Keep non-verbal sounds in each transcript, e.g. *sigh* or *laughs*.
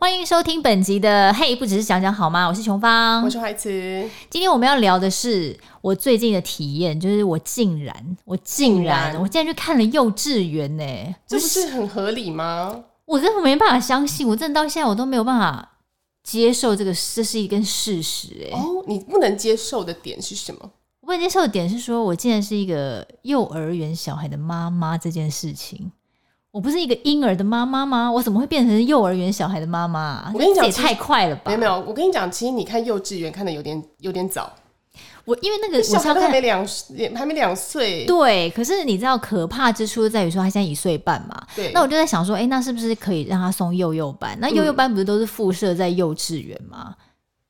欢迎收听本集的《嘿，不只是讲讲好吗》？我是琼芳，我是海慈。今天我们要聊的是我最近的体验，就是我竟然，我竟然，竟然我竟然去看了幼稚园呢、欸！这不是很合理吗？我真的没办法相信，我真的到现在我都没有办法接受这个，这是一根事实哎、欸。哦，你不能接受的点是什么？不能接受的点是说，我竟然是一个幼儿园小孩的妈妈这件事情。我不是一个婴儿的妈妈吗？我怎么会变成幼儿园小孩的妈妈？我跟你讲，也太快了吧！没有没有，我跟你讲，其实你看幼稚园看的有点有点早。我因为那个小孩还没两还没两岁。对，可是你知道可怕之处在于说他现在一岁半嘛。对。那我就在想说，哎、欸，那是不是可以让他送幼幼班？那幼幼班不是都是附设在幼稚园吗？嗯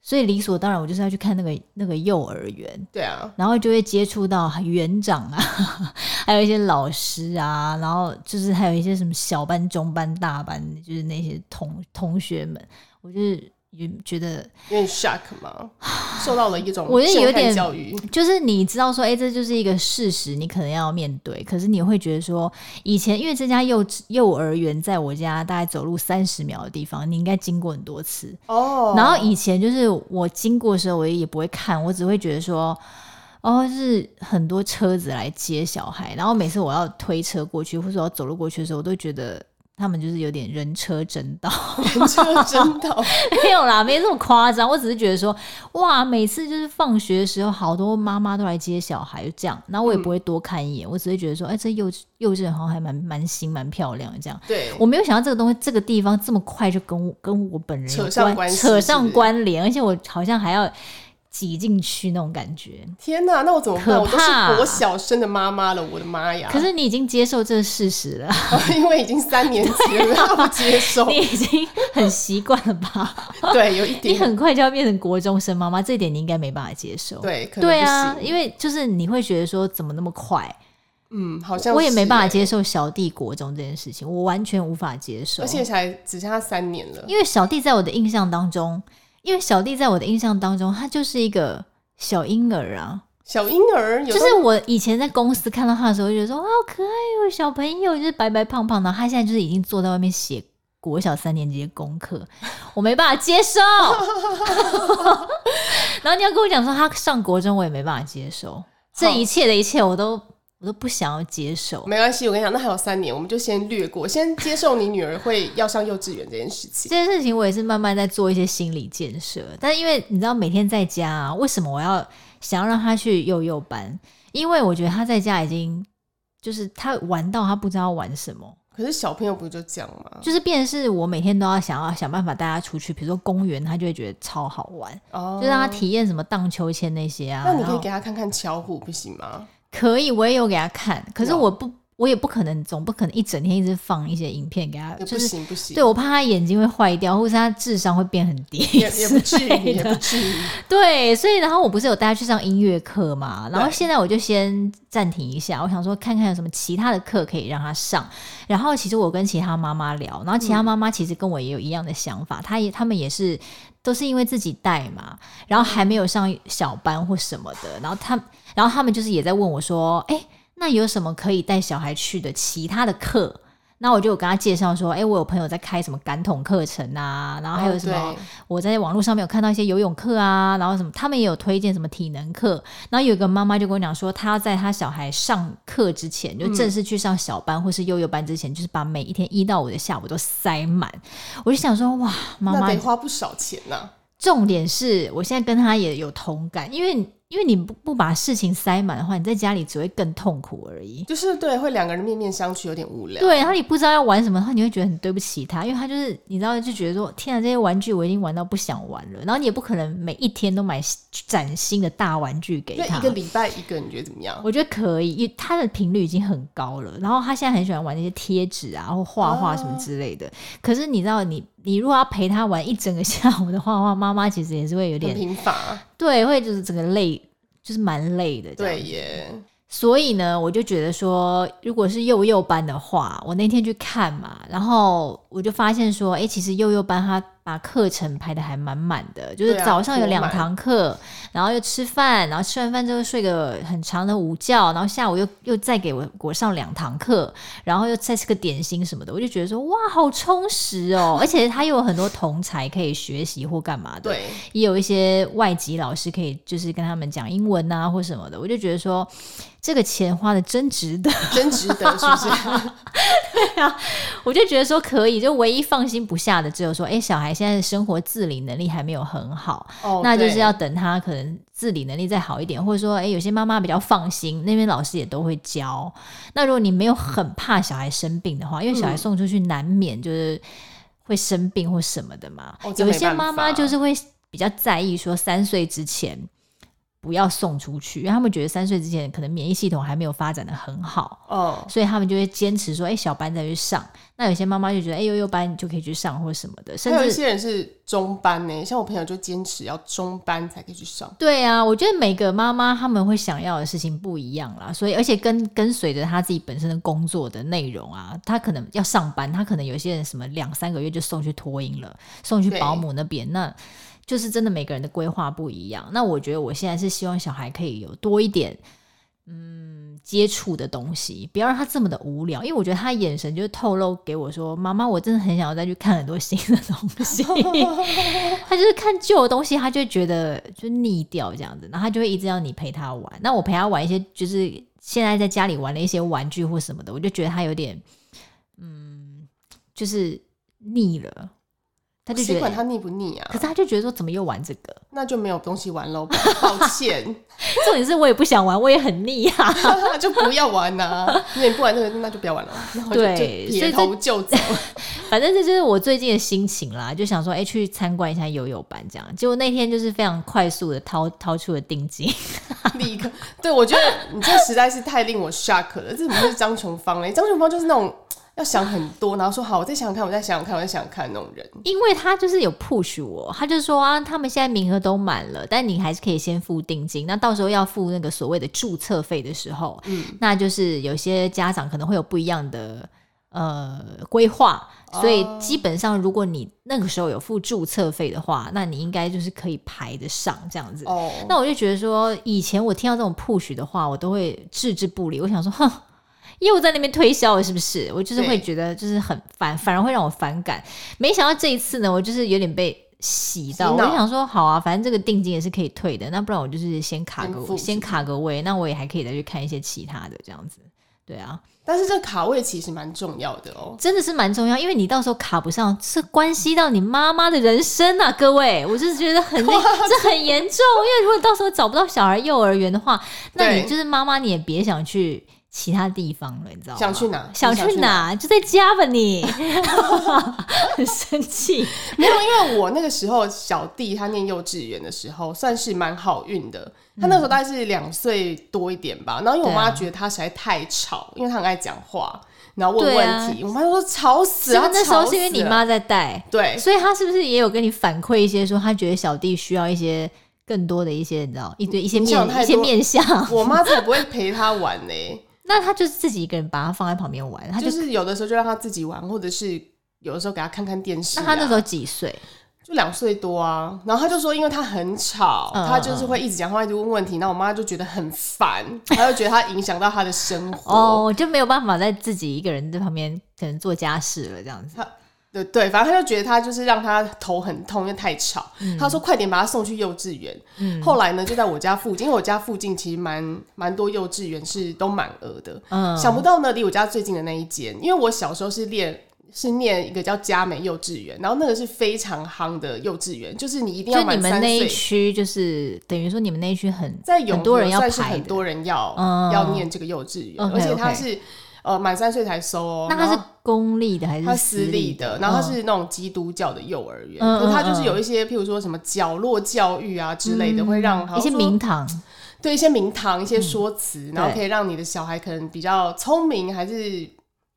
所以理所当然，我就是要去看那个那个幼儿园。对啊，然后就会接触到园长啊，*laughs* 还有一些老师啊，然后就是还有一些什么小班、中班、大班，就是那些同同学们，我就是。也觉得有点 shock 吗？*sighs* 受到了一种我觉得有点教育，就是你知道说，哎、欸，这就是一个事实，你可能要面对。可是你会觉得说，以前因为这家幼幼儿园在我家大概走路三十秒的地方，你应该经过很多次哦。然后以前就是我经过的时候，我也不会看，我只会觉得说，哦，是很多车子来接小孩，然后每次我要推车过去，或者我要走路过去的时候，我都觉得。他们就是有点人车争道，人车争道 *laughs* 没有啦，没这么夸张。我只是觉得说，哇，每次就是放学的时候，好多妈妈都来接小孩，就这样。然后我也不会多看一眼，嗯、我只是觉得说，哎、欸，这幼稚幼稚园好像还蛮蛮新、蛮漂亮的这样。对，我没有想到这个东西，这个地方这么快就跟我跟我本人扯上关系，扯上关联，而且我好像还要。挤进去那种感觉，天哪！那我怎么办？我都是国小生的妈妈了，我的妈呀！可是你已经接受这个事实了，*laughs* 因为已经三年级了，他不接受，*laughs* 你已经很习惯了吧？对，有一点，你很快就要变成国中生妈妈，这一点你应该没办法接受。对，可能对啊，因为就是你会觉得说，怎么那么快？嗯，好像我也没办法接受小弟国中这件事情，我完全无法接受，而且才只剩下三年了。因为小弟在我的印象当中。因为小弟在我的印象当中，他就是一个小婴儿啊，小婴儿。就是我以前在公司看到他的时候，就觉得说好可爱哦，小朋友就是白白胖胖的。他现在就是已经坐在外面写国小三年级的功课，*laughs* 我没办法接受。*laughs* 然后你要跟我讲说他上国中，我也没办法接受。这一切的一切，我都。我都不想要接受，没关系，我跟你讲，那还有三年，我们就先略过，先接受你女儿会要上幼稚园这件事情。这件事情我也是慢慢在做一些心理建设，但是因为你知道，每天在家啊，为什么我要想要让她去幼幼班？因为我觉得她在家已经就是她玩到她不知道玩什么。可是小朋友不是就这样吗？就是变成是我每天都要想要想办法带他出去，比如说公园，他就会觉得超好玩，哦，就让他体验什么荡秋千那些啊。那你可以给他看看巧虎，不行吗？可以，我也有给他看，可是我不，我也不可能，总不可能一整天一直放一些影片给他，不行不行。对，我怕他眼睛会坏掉，或是他智商会变很低，也也不至于，*laughs* 也不至于。对，所以然后我不是有带他去上音乐课嘛，然后现在我就先暂停一下，我想说看看有什么其他的课可以让他上。然后其实我跟其他妈妈聊，然后其他妈妈其实跟我也有一样的想法，他、嗯、也他们也是都是因为自己带嘛，然后还没有上小班或什么的，然后他。然后他们就是也在问我说：“哎，那有什么可以带小孩去的其他的课？”那我就有跟他介绍说：“哎，我有朋友在开什么感统课程啊，然后还有什么、哦、我在网络上面有看到一些游泳课啊，然后什么他们也有推荐什么体能课。然后有一个妈妈就跟我讲说，她要在她小孩上课之前，就正式去上小班或是幼幼班之前，嗯、就是把每一天一到五的下午都塞满。我就想说，哇，妈妈得花不少钱呢、啊。重点是我现在跟她也有同感，因为。因为你不不把事情塞满的话，你在家里只会更痛苦而已。就是对，会两个人面面相觑，有点无聊。对，然后你不知道要玩什么的话，你会觉得很对不起他，因为他就是你知道，就觉得说天啊，这些玩具我已经玩到不想玩了。然后你也不可能每一天都买崭新的大玩具给他。一个礼拜一个，你觉得怎么样？我觉得可以，因为他的频率已经很高了。然后他现在很喜欢玩那些贴纸啊，或画画什么之类的。啊、可是你知道你，你你如果要陪他玩一整个下午的话，妈妈其实也是会有点贫乏。对，会就是整个累。就是蛮累的，对耶。所以呢，我就觉得说，如果是幼幼班的话，我那天去看嘛，然后我就发现说，哎、欸，其实幼幼班他把课程排的还满满的，就是早上有两堂课，然后又吃饭，然后吃完饭之后睡个很长的午觉，然后下午又又再给我我上两堂课，然后又再吃个点心什么的，我就觉得说哇，好充实哦！*laughs* 而且他又有很多同才可以学习或干嘛的，对，也有一些外籍老师可以就是跟他们讲英文啊或什么的，我就觉得说。这个钱花的真值得，*laughs* 真值得，是不是？*laughs* 对啊，我就觉得说可以，就唯一放心不下的只有说，哎，小孩现在的生活自理能力还没有很好，哦，那就是要等他可能自理能力再好一点，或者说，哎，有些妈妈比较放心，那边老师也都会教。那如果你没有很怕小孩生病的话，因为小孩送出去难免就是会生病或什么的嘛，哦，有些妈妈就是会比较在意说三岁之前。不要送出去，因为他们觉得三岁之前可能免疫系统还没有发展的很好，哦，所以他们就会坚持说，哎、欸，小班再去上。那有些妈妈就觉得，哎、欸，幼幼班你就可以去上或者什么的。甚至有一些人是中班呢，像我朋友就坚持要中班才可以去上。对啊，我觉得每个妈妈他们会想要的事情不一样啦，所以而且跟跟随着他自己本身的工作的内容啊，他可能要上班，他可能有些人什么两三个月就送去托婴了，送去保姆那边那。就是真的每个人的规划不一样，那我觉得我现在是希望小孩可以有多一点，嗯，接触的东西，不要让他这么的无聊，因为我觉得他眼神就透露给我说，妈妈，我真的很想要再去看很多新的东西。*laughs* 他就是看旧的东西，他就觉得就腻掉这样子，然后他就会一直要你陪他玩。那我陪他玩一些，就是现在在家里玩的一些玩具或什么的，我就觉得他有点，嗯，就是腻了。他就觉得管他腻不腻啊？可是他就觉得说，怎么又玩这个？那就没有东西玩喽。*laughs* 抱歉，*laughs* 重点是我也不想玩，我也很腻啊，那 *laughs* 就不要玩呐、你不玩这个，那就不要玩了。对，撇头就走。反正这就是我最近的心情啦，就想说，哎、欸，去参观一下游泳班这样。结果那天就是非常快速的掏掏出了定金，立刻。对，我觉得你这实在是太令我 shock 了。这怎么是张琼芳嘞？张琼芳就是那种。要想很多，然后说好，我再想想看，我再想想看，我再想想看那种人。因为他就是有 push 我，他就说啊，他们现在名额都满了，但你还是可以先付定金。那到时候要付那个所谓的注册费的时候，嗯，那就是有些家长可能会有不一样的呃规划，所以基本上如果你那个时候有付注册费的话，那你应该就是可以排得上这样子。哦，那我就觉得说，以前我听到这种 push 的话，我都会置之不理。我想说，哼。又在那边推销了，是不是？我就是会觉得就是很反，反而会让我反感。没想到这一次呢，我就是有点被洗到。我就想说，好啊，反正这个定金也是可以退的，那不然我就是先卡个先卡个位，那我也还可以再去看一些其他的这样子。对啊，但是这卡位其实蛮重要的哦，真的是蛮重要，因为你到时候卡不上，是关系到你妈妈的人生啊，各位，我就是觉得很 *laughs* 这很严重，因为如果到时候找不到小孩幼儿园的话，那你就是妈妈，你也别想去。其他地方了，你知道吗？想去哪？想去哪？就在家吧你，*laughs* 很生气。没有，因为我那个时候小弟他念幼稚园的时候，算是蛮好运的。他那时候大概是两岁多一点吧。然后因为我妈觉得他实在太吵，啊、因为他很爱讲话，然后问问题。啊、我妈就说吵死了。那时候是因为你妈在带，对，所以他是不是也有跟你反馈一些，说他觉得小弟需要一些更多的一些，你知道，一堆一些面一些面相。我妈才不会陪他玩呢、欸。那他就是自己一个人把他放在旁边玩，他就，就是有的时候就让他自己玩，或者是有的时候给他看看电视啊。那他那时候几岁？就两岁多啊。然后他就说，因为他很吵，嗯、他就是会一直讲话，一直问问题。然后我妈就觉得很烦，她就觉得他影响到他的生活，哦，就没有办法在自己一个人在旁边可能做家事了这样子。对对，反正他就觉得他就是让他头很痛，因为太吵。嗯、他说：“快点把他送去幼稚园。嗯”后来呢，就在我家附近，因为我家附近其实蛮蛮多幼稚园是都满额的。嗯，想不到呢，离我家最近的那一间，因为我小时候是念是念一个叫佳美幼稚园，然后那个是非常夯的幼稚园，就是你一定要满三岁。就你们那一区，就是等于说你们那一区很在有很多人要排，很多人要、嗯、要念这个幼稚园，嗯、而且他是。Okay. 呃，满三岁才收哦。那他是公立的还是私立的？然后他是那种基督教的幼儿园，嗯、他就是有一些，譬如说什么角落教育啊之类的，嗯、会让一些名堂，对一些名堂一些说辞，嗯、然后可以让你的小孩可能比较聪明，还是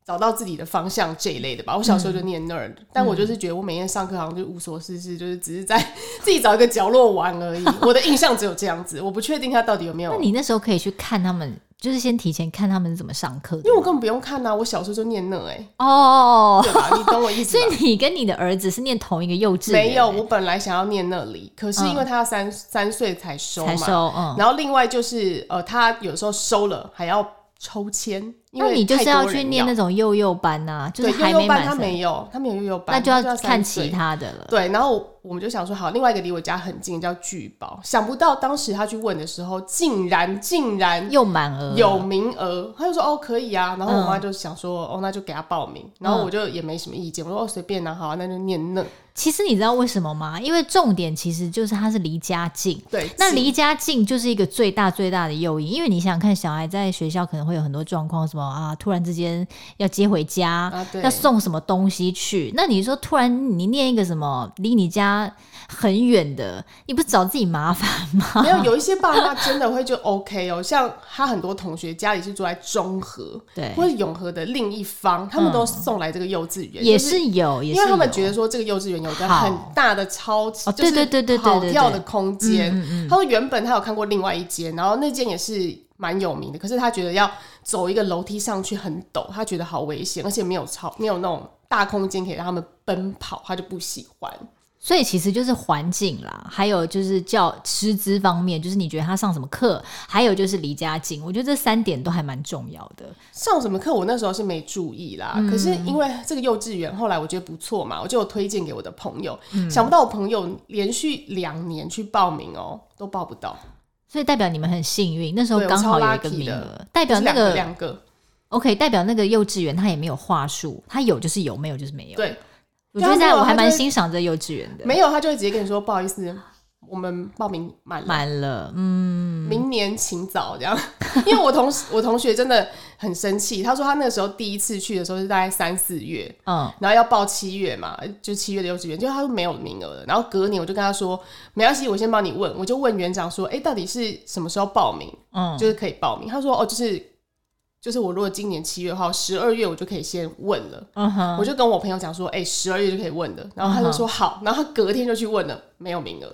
找到自己的方向这一类的吧。我小时候就念那儿，嗯、但我就是觉得我每天上课好像就无所事事，就是只是在 *laughs* 自己找一个角落玩而已。我的印象只有这样子，我不确定他到底有没有。*laughs* 那你那时候可以去看他们。就是先提前看他们是怎么上课的？因为我根本不用看啊，我小时候就念那哎、欸。哦，对吧？你懂我意思。所以你跟你的儿子是念同一个幼稚园？没有，我本来想要念那里，可是因为他要三、嗯、三岁才收嘛，才收。嗯。然后另外就是呃，他有时候收了还要抽签。因为那你就是要去念那种幼幼班呐、啊，就是还没满。他没有，他没有幼幼班，那就要看其他的了。对，然后我们就想说，好，另外一个离我家很近，叫聚宝。想不到当时他去问的时候，竟然竟然又满额，有名额。他就说哦，可以啊。然后我妈就想说，嗯、哦，那就给他报名。然后我就也没什么意见，我说哦，随便拿、啊，好、啊，那就念那。其实你知道为什么吗？因为重点其实就是它是离家近。对，那离家近就是一个最大最大的诱因。因为你想想看，小孩在学校可能会有很多状况，什么啊，突然之间要接回家，啊、要送什么东西去。那你说突然你念一个什么离你家很远的，你不找自己麻烦吗？没有，有一些爸妈真的会就 OK 哦。像他很多同学家里是住在中和，对，或者永和的另一方，他们都送来这个幼稚园，也是有，因为他们觉得说这个幼稚园。有个很大的超级，对对对对跑跳的空间。他说原本他有看过另外一间，然后那间也是蛮有名的，可是他觉得要走一个楼梯上去很陡，他觉得好危险，而且没有超没有那种大空间可以让他们奔跑，他就不喜欢。所以其实就是环境啦，还有就是教师资方面，就是你觉得他上什么课，还有就是离家近，我觉得这三点都还蛮重要的。上什么课，我那时候是没注意啦。嗯、可是因为这个幼稚园后来我觉得不错嘛，我就有推荐给我的朋友。嗯、想不到我朋友连续两年去报名哦、喔，都报不到。所以代表你们很幸运，那时候刚好有一个名额。代表那个两个，OK，代表那个幼稚园他也没有话术，他有就是有，没有就是没有。对。我觉得我还蛮欣赏这幼稚园的。没有，他就会直接跟你说：“不好意思，我们报名满了，满了，嗯，明年请早。”这样，*laughs* 因为我同我同学真的很生气，他说他那个时候第一次去的时候是大概三四月，嗯，然后要报七月嘛，就七月的幼稚园，就他说没有名额了。然后隔年我就跟他说：“没关系，我先帮你问。”我就问园长说：“哎，到底是什么时候报名？嗯，就是可以报名。”他说：“哦，就是。”就是我如果今年七月号，十二月我就可以先问了。Uh huh. 我就跟我朋友讲说，哎、欸，十二月就可以问了。然后他就说好，然后他隔天就去问了，没有名额。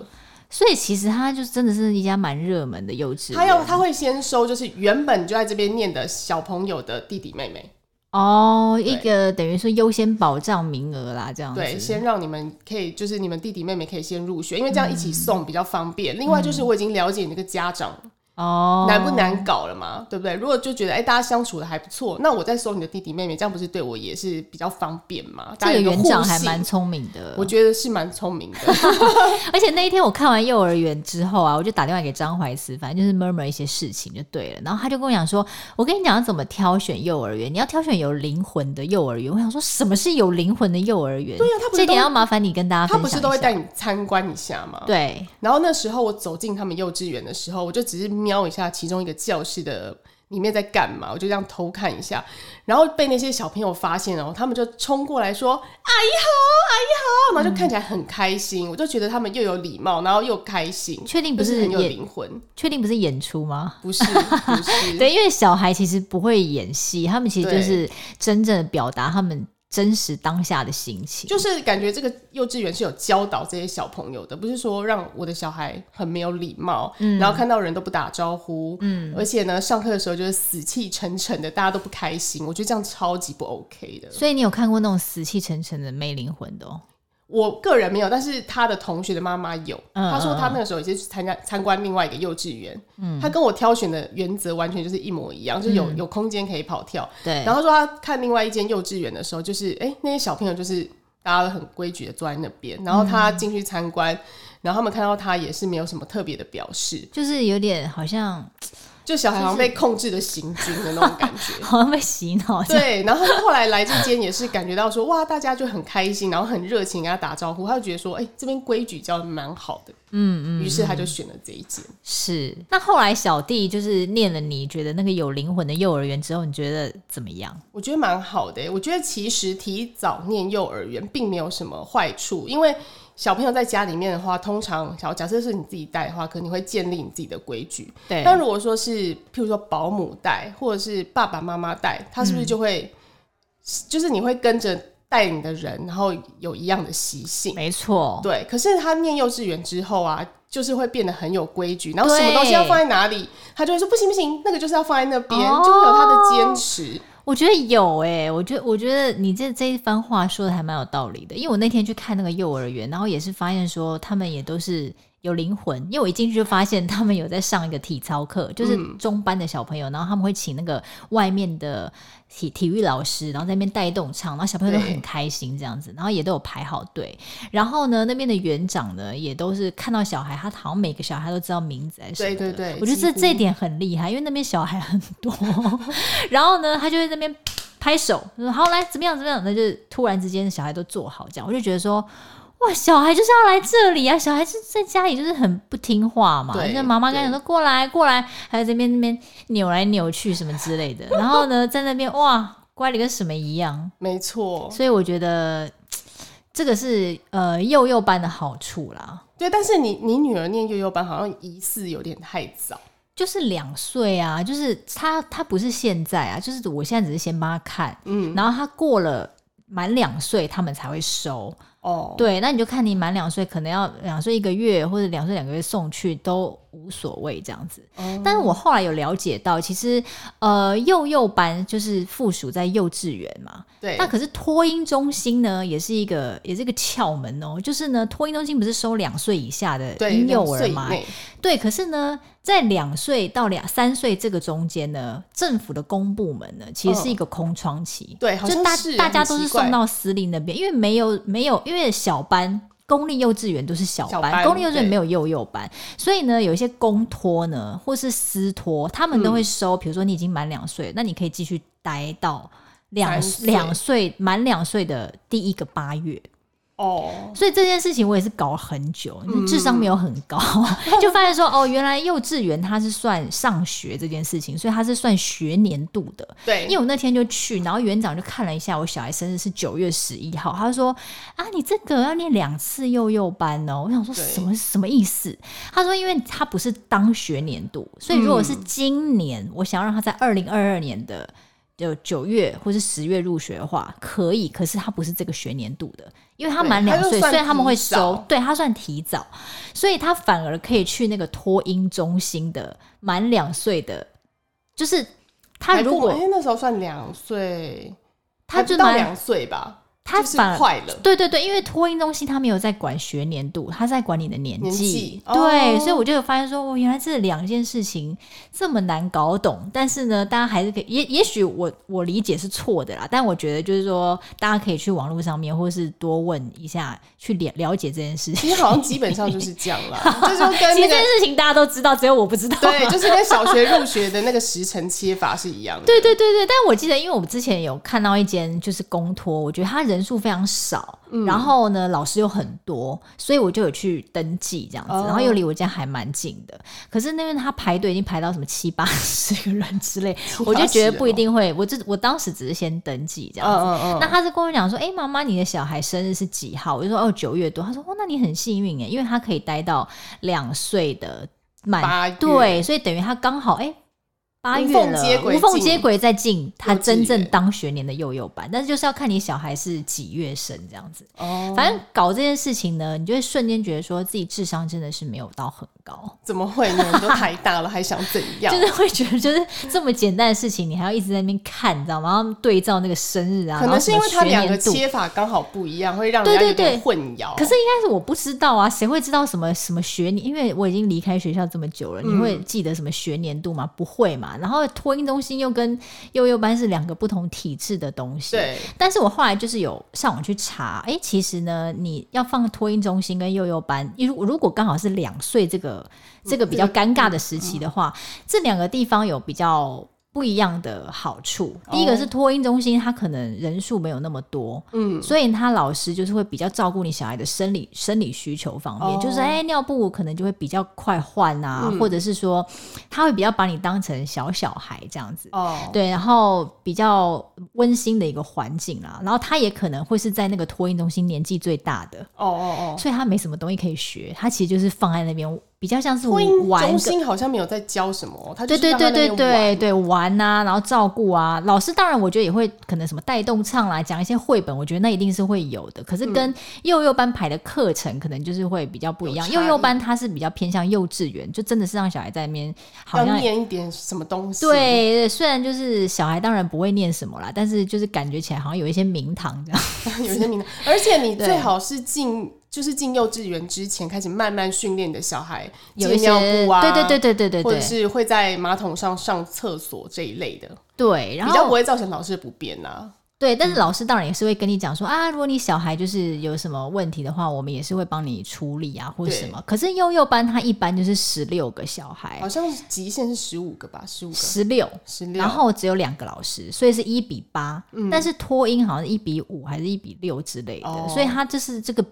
所以其实他就真的是一家蛮热门的幼稚园。他要他会先收，就是原本就在这边念的小朋友的弟弟妹妹。哦，oh, 一个等于说优先保障名额啦，这样子。对，先让你们可以，就是你们弟弟妹妹可以先入学，因为这样一起送比较方便。嗯、另外就是我已经了解你那个家长。哦，难不难搞了嘛？对不对？如果就觉得哎、欸，大家相处的还不错，那我再收你的弟弟妹妹，这样不是对我也是比较方便吗？这个园长还蛮聪明的，我觉得是蛮聪明的。*laughs* 而且那一天我看完幼儿园之后啊，我就打电话给张怀慈，反正就是 murmur 一些事情就对了。然后他就跟我讲说：“我跟你讲要怎么挑选幼儿园，你要挑选有灵魂的幼儿园。”我想说什么是有灵魂的幼儿园？对呀、啊，这点要麻烦你跟大家分享。他不是都会带你参观一下吗？对。然后那时候我走进他们幼稚园的时候，我就只是瞄一下其中一个。教室的里面在干嘛？我就这样偷看一下，然后被那些小朋友发现了，他们就冲过来说：“阿姨好，阿姨好！”然后就看起来很开心。嗯、我就觉得他们又有礼貌，然后又开心。确定不是很有灵魂？确定不是演出吗？不是，不是。*laughs* 对，因为小孩其实不会演戏，他们其实就是真正的表达他们。真实当下的心情，就是感觉这个幼稚园是有教导这些小朋友的，不是说让我的小孩很没有礼貌，嗯，然后看到人都不打招呼，嗯，而且呢，上课的时候就是死气沉沉的，大家都不开心，我觉得这样超级不 OK 的。所以你有看过那种死气沉沉的没灵魂的哦？我个人没有，但是他的同学的妈妈有。嗯、他说他那个时候也是参加参观另外一个幼稚园。嗯，他跟我挑选的原则完全就是一模一样，就是有有空间可以跑跳。对。然后他说他看另外一间幼稚园的时候，就是哎、欸，那些小朋友就是大家都很规矩的坐在那边，然后他进去参观，嗯、然后他们看到他也是没有什么特别的表示，就是有点好像。就小孩好像被控制的行军的那种感觉，*laughs* 好像被洗脑。对，然后他后来来这间也是感觉到说，哇，大家就很开心，然后很热情跟他打招呼，他就觉得说，哎、欸，这边规矩教的蛮好的，嗯嗯，于是他就选了这一间。是，那后来小弟就是念了你觉得那个有灵魂的幼儿园之后，你觉得怎么样？我觉得蛮好的，我觉得其实提早念幼儿园并没有什么坏处，因为。小朋友在家里面的话，通常小假设是你自己带的话，可能你会建立你自己的规矩。对。但如果说是，譬如说保姆带，或者是爸爸妈妈带，他是不是就会，嗯、就是你会跟着带你的人，然后有一样的习性。没错，对。可是他念幼稚园之后啊，就是会变得很有规矩，然后什么东西要放在哪里，他就会说不行不行，那个就是要放在那边，哦、就会有他的坚持。我觉得有诶、我觉得我觉得你这这一番话说的还蛮有道理的，因为我那天去看那个幼儿园，然后也是发现说他们也都是有灵魂，因为我一进去就发现他们有在上一个体操课，就是中班的小朋友，嗯、然后他们会请那个外面的体体育老师，然后在那边带动唱，然后小朋友都很开心这样子，然后也都有排好队，然后呢那边的园长呢也都是看到小孩，他好像每个小孩都知道名字，对对对，我觉得这这一点很厉害，因为那边小孩很多，*laughs* 然后呢他就在那边拍手说好来怎么样怎么样，那就突然之间小孩都坐好这样，我就觉得说。哇，小孩就是要来这里啊！小孩子在家里就是很不听话嘛，那妈妈跟你说过来过来，还在这边那边扭来扭去什么之类的。*laughs* 然后呢，在那边哇，乖的跟什么一样。没错，所以我觉得 *tsk* 这个是呃幼幼班的好处啦。对，但是你你女儿念幼幼班好像疑似有点太早，就是两岁啊，就是她她不是现在啊，就是我现在只是先帮她看，嗯，然后她过了满两岁，他们才会收。哦，oh. 对，那你就看你满两岁，可能要两岁一个月或者两岁两个月送去都无所谓这样子。Oh. 但是我后来有了解到，其实呃幼幼班就是附属在幼稚园嘛。对。那可是托婴中心呢，也是一个也是一个窍门哦。就是呢，托婴中心不是收两岁以下的婴幼儿吗？对，对。可是呢。在两岁到两三岁这个中间呢，政府的公部门呢，其实是一个空窗期。对，就大大家都是送到私立那边，因为没有没有，因为小班公立幼稚园都是小班，小班公立幼稚园没有幼幼班，所以呢，有一些公托呢，或是私托，他们都会收。比、嗯、如说你已经满两岁，那你可以继续待到两两岁满两岁的第一个八月。哦，oh. 所以这件事情我也是搞了很久，智商没有很高，嗯、*laughs* 就发现说哦，原来幼稚园它是算上学这件事情，所以它是算学年度的。对，因为我那天就去，然后园长就看了一下我小孩生日是九月十一号，他就说啊，你这个要念两次幼幼班哦。我想说什么什么意思？他说，因为他不是当学年度，所以如果是今年，嗯、我想要让他在二零二二年的。就九月或是十月入学的话可以，可是他不是这个学年度的，因为他满两岁，所以他们会收，对他算提早，所以他反而可以去那个托婴中心的满两岁的，就是他如果那时候算两岁，他就到两岁吧。他反快乐，对对对，因为托婴中心他没有在管学年度，他在管你的年纪，对，哦、所以我就有发现说，哦，原来这两件事情这么难搞懂。但是呢，大家还是可以，也也许我我理解是错的啦，但我觉得就是说，大家可以去网络上面，或是多问一下，去了了解这件事情。其实好像基本上就是这样了，*laughs* 就是跟、那个、其实这件事情大家都知道，只有我不知道。对，就是跟小学入学的那个时辰切法是一样的。对对对对，但我记得，因为我们之前有看到一间就是公托，我觉得他人。人数非常少，嗯、然后呢，老师又很多，所以我就有去登记这样子，哦、然后又离我家还蛮近的。可是那边他排队已经排到什么七八十个人之类，我就觉得不一定会。我这我当时只是先登记这样子。那他是跟我讲说：“哎、欸，妈妈，你的小孩生日是几号？”我就说：“哦，九月多。”他说：“哦，那你很幸运哎，因为他可以待到两岁的满月对，所以等于他刚好哎。欸”八月了，无缝接轨再进他真正当学年的幼幼班，但是就是要看你小孩是几月生这样子。哦，反正搞这件事情呢，你就会瞬间觉得说自己智商真的是没有到很高。怎么会呢？你都太大了，还想怎样？*laughs* 就是会觉得，就是这么简单的事情，你还要一直在那边看，你知道吗？然后对照那个生日啊，可能是因为他两个切法刚好不一样，会让人家有点混淆。可是应该是我不知道啊，谁会知道什么什么学年？因为我已经离开学校这么久了，你会记得什么学年度吗？不会嘛。然后托婴中心又跟幼幼班是两个不同体制的东西。对。但是我后来就是有上网去查，哎、欸，其实呢，你要放托婴中心跟幼幼班，如如果刚好是两岁这个这个比较尴尬的时期的话，嗯、这两个地方有比较。不一样的好处，第一个是托婴中心，他可能人数没有那么多，嗯，所以他老师就是会比较照顾你小孩的生理生理需求方面，哦、就是哎、欸、尿布可能就会比较快换啊，嗯、或者是说他会比较把你当成小小孩这样子，哦，对，然后比较温馨的一个环境啦，然后他也可能会是在那个托婴中心年纪最大的，哦哦哦，所以他没什么东西可以学，他其实就是放在那边。比较像是玩中心好像没有在教什么，他对对对对对对玩啊，然后照顾啊，老师当然我觉得也会可能什么带动唱啦，讲一些绘本，我觉得那一定是会有的。可是跟幼幼班排的课程可能就是会比较不一样，幼幼班它是比较偏向幼稚园，就真的是让小孩在那边好像念一点什么东西。对，虽然就是小孩当然不会念什么啦，但是就是感觉起来好像有一些名堂这样，*laughs* 有一些名堂，而且你最好是进。就是进幼稚园之前开始慢慢训练的小孩，有尿布啊，对对对对对对，或者是会在马桶上上厕所这一类的，对，然后比较不会造成老师的不便啊。对，但是老师当然也是会跟你讲说、嗯、啊，如果你小孩就是有什么问题的话，我们也是会帮你处理啊，或者什么。可是幼幼班他一般就是十六个小孩，好像极限是十五个吧，十五个，十六，十六，然后只有两个老师，所以是一比八、嗯。但是托婴好像是一比五还是一比六之类的，哦、所以他就是这个。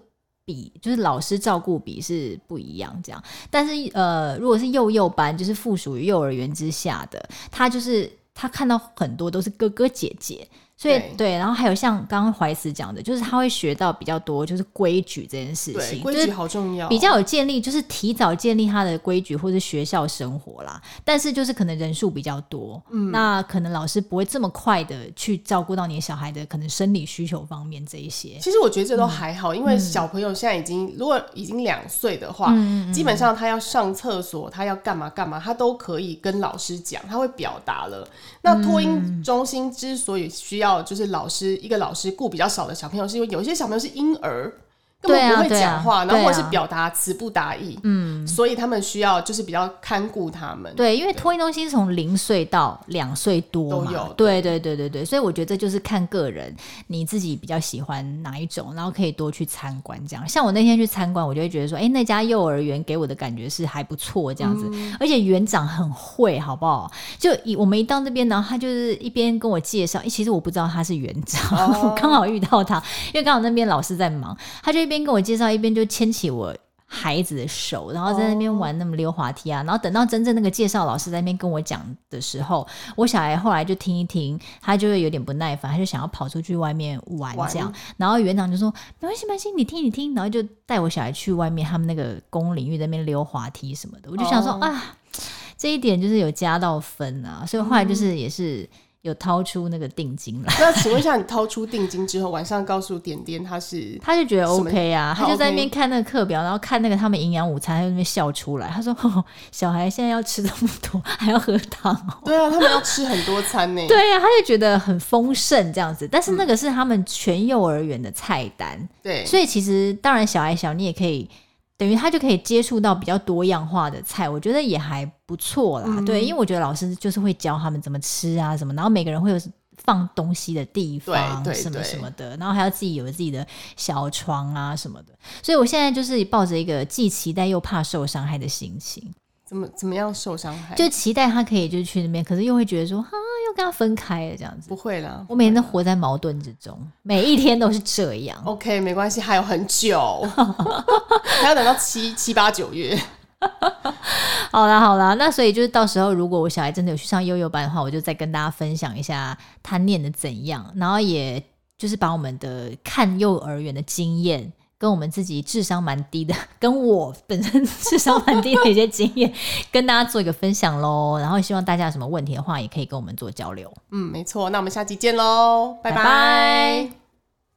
比就是老师照顾比是不一样，这样，但是呃，如果是幼幼班，就是附属于幼儿园之下的，他就是他看到很多都是哥哥姐姐。所以对，对，然后还有像刚刚怀慈讲的，就是他会学到比较多，就是规矩这件事情，规矩好重要，比较有建立，就是提早建立他的规矩或者学校生活啦。但是就是可能人数比较多，嗯，那可能老师不会这么快的去照顾到你小孩的可能生理需求方面这一些。其实我觉得这都还好，嗯、因为小朋友现在已经、嗯、如果已经两岁的话、嗯，基本上他要上厕所，他要干嘛干嘛，他都可以跟老师讲，他会表达了。那托婴中心之所以需要就是老师一个老师顾比较少的小朋友，是因为有些小朋友是婴儿。根本不会讲话，啊啊、然后或者是表达词不达意，嗯，所以他们需要就是比较看顾他们。对，因为托婴中心是从零岁到两岁多嘛，都有。对对对对对，所以我觉得这就是看个人，你自己比较喜欢哪一种，然后可以多去参观这样。像我那天去参观，我就会觉得说，哎，那家幼儿园给我的感觉是还不错这样子，嗯、而且园长很会，好不好？就一我们一到那边，然后他就是一边跟我介绍，哎，其实我不知道他是园长，哦、我 *laughs* 刚好遇到他，因为刚好那边老师在忙，他就。一边跟我介绍，一边就牵起我孩子的手，然后在那边玩那么溜滑梯啊。然后等到真正那个介绍老师在那边跟我讲的时候，我小孩后来就听一听，他就会有点不耐烦，他就想要跑出去外面玩这样。然后园长就说：“没关系，没关系，你听你听。”然后就带我小孩去外面他们那个公领域那边溜滑梯什么的。我就想说啊，这一点就是有加到分啊。所以后来就是也是。有掏出那个定金来。那请问一下，你掏出定金之后，晚上告诉点点他是，*laughs* 他就觉得 OK 啊，他就在那边看那个课表，然后看那个他们营养午餐，他在那边笑出来。他说：“哦，小孩现在要吃这么多，还要喝汤哦。”对啊，他们要吃很多餐呢。*laughs* 对啊，他就觉得很丰盛这样子。但是那个是他们全幼儿园的菜单。对，所以其实当然小孩小，你也可以。等于他就可以接触到比较多样化的菜，我觉得也还不错啦。嗯、对，因为我觉得老师就是会教他们怎么吃啊，什么，然后每个人会有放东西的地方，对，什么什么的，然后还要自己有自己的小床啊什么的。所以我现在就是抱着一个既期待又怕受伤害的心情。怎么怎么样受伤害？就期待他可以就去那边，可是又会觉得说，啊，又跟他分开了这样子。不会啦，我每天都活在矛盾之中，每一天都是这样。*laughs* OK，没关系，还有很久，*laughs* 还要等到七七八九月。好啦好啦，那所以就是到时候如果我小孩真的有去上幼幼班的话，我就再跟大家分享一下他念的怎样，然后也就是把我们的看幼儿园的经验。跟我们自己智商蛮低的，*laughs* 跟我本身智商蛮低的一些经验，跟大家做一个分享喽。然后希望大家有什么问题的话，也可以跟我们做交流。嗯，没错。那我们下期见喽，拜拜。拜拜。